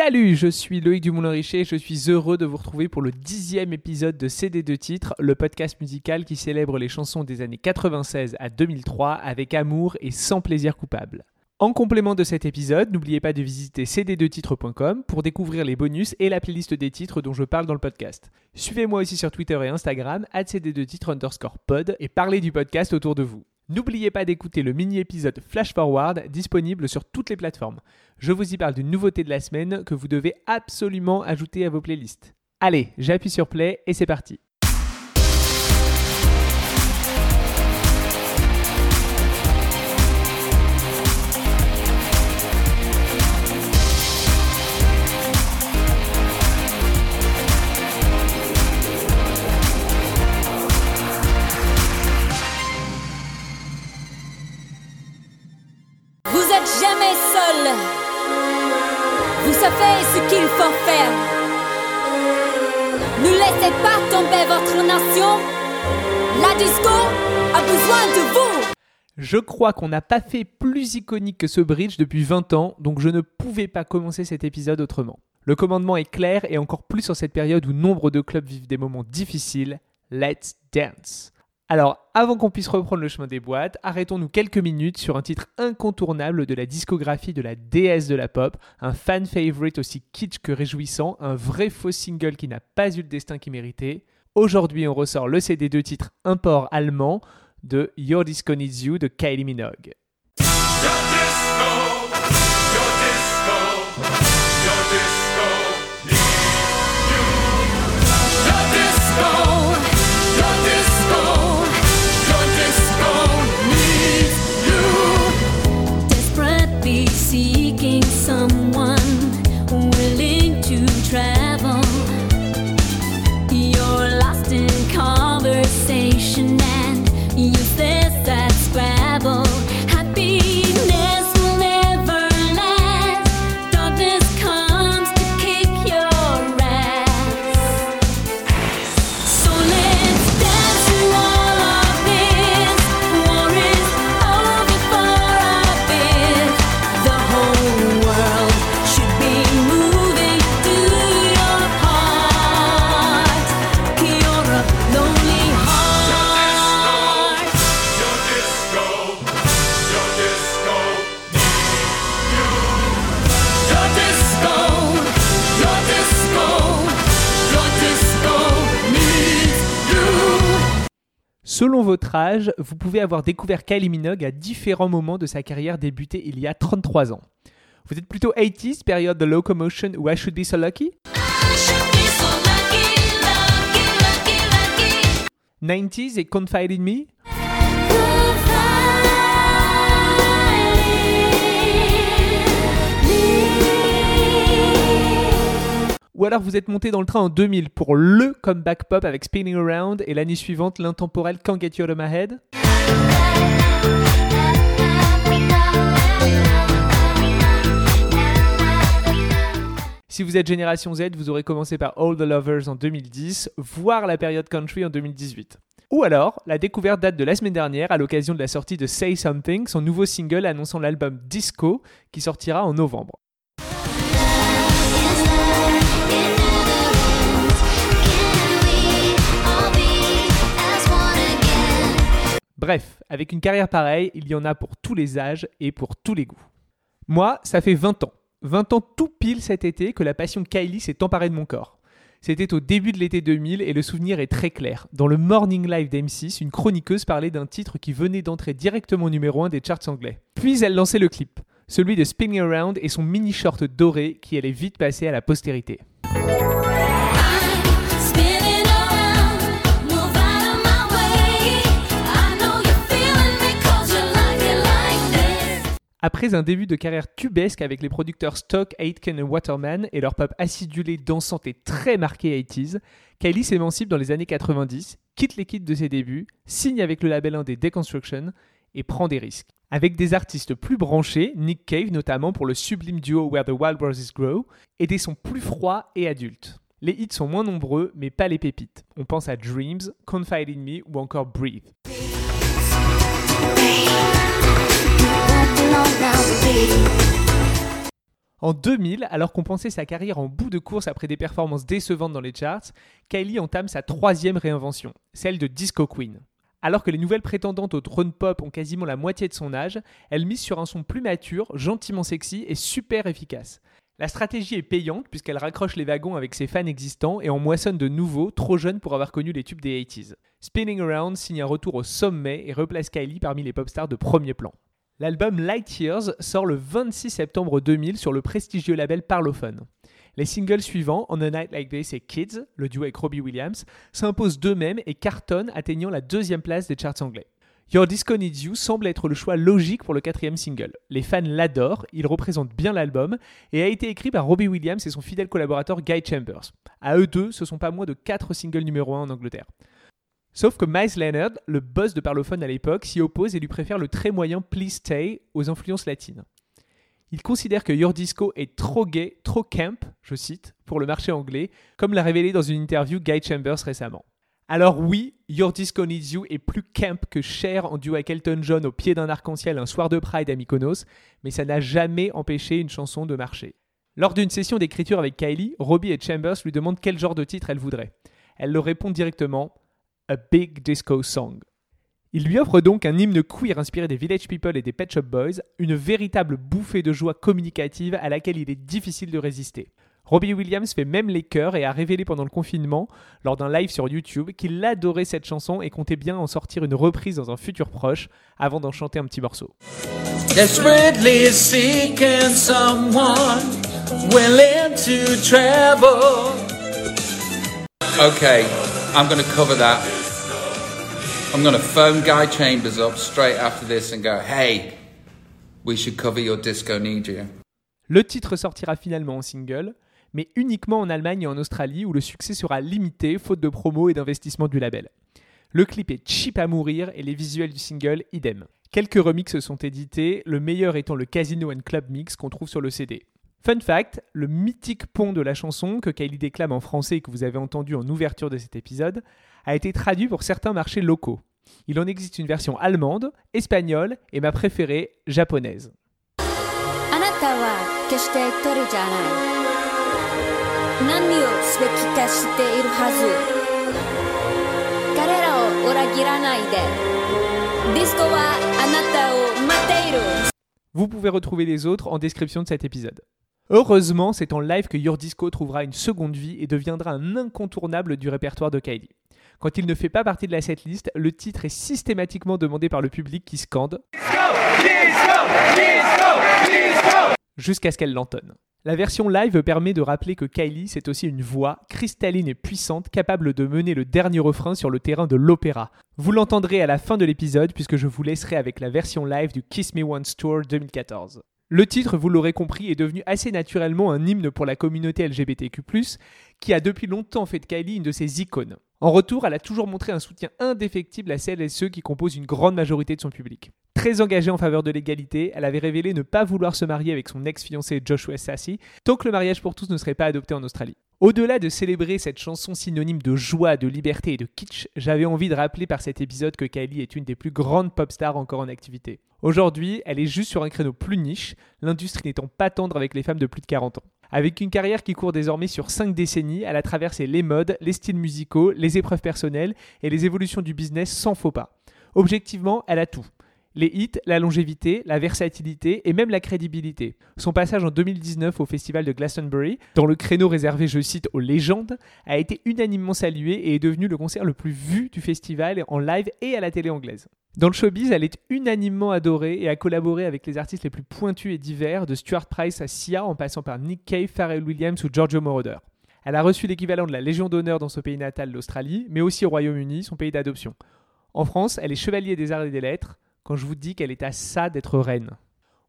Salut, je suis Loïc Dumoulin-Richer et je suis heureux de vous retrouver pour le dixième épisode de CD de titres, le podcast musical qui célèbre les chansons des années 96 à 2003 avec amour et sans plaisir coupable. En complément de cet épisode, n'oubliez pas de visiter cd2titres.com pour découvrir les bonus et la playlist des titres dont je parle dans le podcast. Suivez-moi aussi sur Twitter et Instagram, cd2titres underscore pod, et parlez du podcast autour de vous. N'oubliez pas d'écouter le mini-épisode Flash Forward disponible sur toutes les plateformes. Je vous y parle d'une nouveauté de la semaine que vous devez absolument ajouter à vos playlists. Allez, j'appuie sur play et c'est parti. Ne laissez pas tomber votre nation. La disco a besoin de vous. Je crois qu'on n'a pas fait plus iconique que ce bridge depuis 20 ans, donc je ne pouvais pas commencer cet épisode autrement. Le commandement est clair et encore plus en cette période où nombre de clubs vivent des moments difficiles. Let's dance. Alors, avant qu'on puisse reprendre le chemin des boîtes, arrêtons-nous quelques minutes sur un titre incontournable de la discographie de la déesse de la pop, un fan favorite aussi kitsch que réjouissant, un vrai faux single qui n'a pas eu le destin qu'il méritait. Aujourd'hui, on ressort le CD de titre import allemand de Your Disco Needs You de Kylie Minogue. Votre âge, vous pouvez avoir découvert Kylie Minogue à différents moments de sa carrière débutée il y a 33 ans. Vous êtes plutôt 80s, période de Locomotion ou I Should Be So Lucky? Lucky. 90s et Confide in Me? Ou alors vous êtes monté dans le train en 2000 pour le comeback pop avec Spinning Around et l'année suivante l'intemporel Can't Get You Out of My Head Si vous êtes génération Z, vous aurez commencé par All the Lovers en 2010, voire la période country en 2018. Ou alors, la découverte date de la semaine dernière à l'occasion de la sortie de Say Something, son nouveau single annonçant l'album Disco qui sortira en novembre. Bref, avec une carrière pareille, il y en a pour tous les âges et pour tous les goûts. Moi, ça fait 20 ans. 20 ans tout pile cet été que la passion Kylie s'est emparée de mon corps. C'était au début de l'été 2000 et le souvenir est très clair. Dans le Morning Live d'M6, une chroniqueuse parlait d'un titre qui venait d'entrer directement numéro 1 des charts anglais. Puis elle lançait le clip, celui de Spinning Around et son mini short doré qui allait vite passer à la postérité. Après un début de carrière tubesque avec les producteurs Stock, Aitken et Waterman et leur pop acidulé, dansante et très marqué 80s, Kylie s'émancipe dans les années 90, quitte l'équipe de ses débuts, signe avec le label indé Deconstruction et prend des risques. Avec des artistes plus branchés, Nick Cave notamment pour le sublime duo Where the Wild Roses Grow, et des sons plus froids et adultes. Les hits sont moins nombreux, mais pas les pépites. On pense à Dreams, Confide in Me ou encore Breathe. En 2000, alors qu'on pensait sa carrière en bout de course après des performances décevantes dans les charts, Kylie entame sa troisième réinvention, celle de Disco Queen. Alors que les nouvelles prétendantes au trône pop ont quasiment la moitié de son âge, elle mise sur un son plus mature, gentiment sexy et super efficace. La stratégie est payante puisqu'elle raccroche les wagons avec ses fans existants et en moissonne de nouveaux, trop jeunes pour avoir connu les tubes des 80s. Spinning Around signe un retour au sommet et replace Kylie parmi les pop stars de premier plan. L'album Light Years sort le 26 septembre 2000 sur le prestigieux label Parlophone. Les singles suivants, On a Night Like This et Kids, le duo avec Robbie Williams, s'imposent d'eux-mêmes et cartonnent, atteignant la deuxième place des charts anglais. Your Disco Needs You semble être le choix logique pour le quatrième single. Les fans l'adorent, il représente bien l'album et a été écrit par Robbie Williams et son fidèle collaborateur Guy Chambers. À eux deux, ce sont pas moins de 4 singles numéro 1 en Angleterre. Sauf que Miles Leonard, le boss de Parlophone à l'époque, s'y oppose et lui préfère le très moyen Please Stay aux influences latines. Il considère que Your Disco est trop gay, trop camp, je cite, pour le marché anglais, comme l'a révélé dans une interview Guy Chambers récemment. Alors oui, Your Disco Needs You est plus camp que Cher en duo avec Elton John au pied d'un arc-en-ciel un soir de Pride à Mykonos, mais ça n'a jamais empêché une chanson de marcher. Lors d'une session d'écriture avec Kylie, Robbie et Chambers lui demandent quel genre de titre elle voudrait. Elle leur répond directement A Big Disco Song. Il lui offre donc un hymne queer inspiré des Village People et des Pet Shop Boys, une véritable bouffée de joie communicative à laquelle il est difficile de résister. Robbie Williams fait même les chœurs et a révélé pendant le confinement, lors d'un live sur YouTube, qu'il adorait cette chanson et comptait bien en sortir une reprise dans un futur proche avant d'en chanter un petit morceau. Desperately seeking someone willing to travel. Okay, I'm going to cover that. I'm phone Guy Chambers up straight after this and go, hey, we should cover your. Le titre sortira finalement en single, mais uniquement en Allemagne et en Australie où le succès sera limité faute de promo et d'investissement du label. Le clip est cheap à mourir et les visuels du single idem. Quelques remixes sont édités, le meilleur étant le Casino and Club Mix qu'on trouve sur le CD. Fun fact, le mythique pont de la chanson que Kylie déclame en français et que vous avez entendu en ouverture de cet épisode a été traduit pour certains marchés locaux. Il en existe une version allemande, espagnole et ma préférée, japonaise. Vous pouvez retrouver les autres en description de cet épisode. Heureusement, c'est en live que Your Disco trouvera une seconde vie et deviendra un incontournable du répertoire de Kylie. Quand il ne fait pas partie de la setlist, le titre est systématiquement demandé par le public qui scande jusqu'à ce qu'elle l'entonne. La version live permet de rappeler que Kylie, c'est aussi une voix cristalline et puissante capable de mener le dernier refrain sur le terrain de l'opéra. Vous l'entendrez à la fin de l'épisode puisque je vous laisserai avec la version live du Kiss Me Once Tour 2014. Le titre, vous l'aurez compris, est devenu assez naturellement un hymne pour la communauté LGBTQ+, qui a depuis longtemps fait de Kylie une de ses icônes. En retour, elle a toujours montré un soutien indéfectible à celles et ceux qui composent une grande majorité de son public. Très engagée en faveur de l'égalité, elle avait révélé ne pas vouloir se marier avec son ex-fiancé Joshua Sassy tant que le mariage pour tous ne serait pas adopté en Australie. Au-delà de célébrer cette chanson synonyme de joie, de liberté et de kitsch, j'avais envie de rappeler par cet épisode que Kylie est une des plus grandes pop stars encore en activité. Aujourd'hui, elle est juste sur un créneau plus niche, l'industrie n'étant pas tendre avec les femmes de plus de 40 ans. Avec une carrière qui court désormais sur 5 décennies, elle a traversé les modes, les styles musicaux, les épreuves personnelles et les évolutions du business sans faux pas. Objectivement, elle a tout. Les hits, la longévité, la versatilité et même la crédibilité. Son passage en 2019 au festival de Glastonbury, dans le créneau réservé, je cite, aux légendes, a été unanimement salué et est devenu le concert le plus vu du festival en live et à la télé anglaise. Dans le showbiz, elle est unanimement adorée et a collaboré avec les artistes les plus pointus et divers, de Stuart Price à Sia en passant par Nick Cave, Pharrell Williams ou Giorgio Moroder. Elle a reçu l'équivalent de la Légion d'honneur dans son pays natal, l'Australie, mais aussi au Royaume-Uni, son pays d'adoption. En France, elle est chevalier des arts et des lettres, quand je vous dis qu'elle est à ça d'être reine.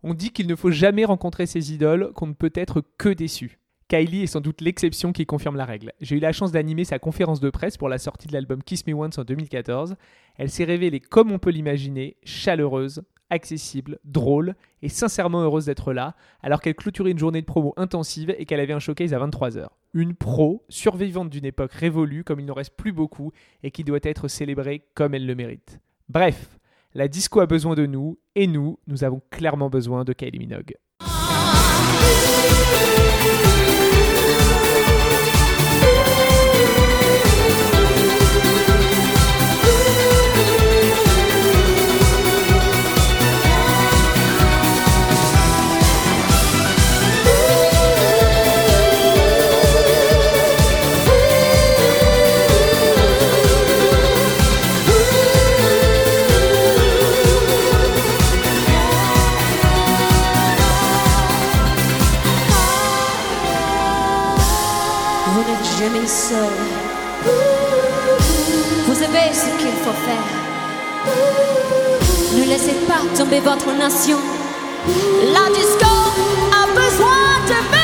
On dit qu'il ne faut jamais rencontrer ses idoles, qu'on ne peut être que déçu. Kylie est sans doute l'exception qui confirme la règle. J'ai eu la chance d'animer sa conférence de presse pour la sortie de l'album Kiss Me Once en 2014. Elle s'est révélée comme on peut l'imaginer, chaleureuse, accessible, drôle et sincèrement heureuse d'être là, alors qu'elle clôturait une journée de promo intensive et qu'elle avait un showcase à 23h. Une pro, survivante d'une époque révolue comme il n'en reste plus beaucoup et qui doit être célébrée comme elle le mérite. Bref, la disco a besoin de nous et nous, nous avons clairement besoin de Kylie Minogue. Faire. Ne laissez pas tomber votre nation. La disco a besoin de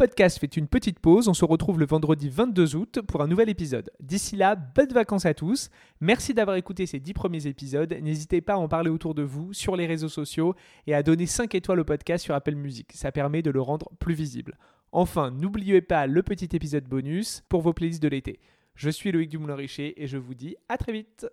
podcast fait une petite pause. On se retrouve le vendredi 22 août pour un nouvel épisode. D'ici là, bonnes vacances à tous. Merci d'avoir écouté ces 10 premiers épisodes. N'hésitez pas à en parler autour de vous, sur les réseaux sociaux et à donner 5 étoiles au podcast sur Apple Music. Ça permet de le rendre plus visible. Enfin, n'oubliez pas le petit épisode bonus pour vos playlists de l'été. Je suis Loïc Dumoulin-Richer et je vous dis à très vite.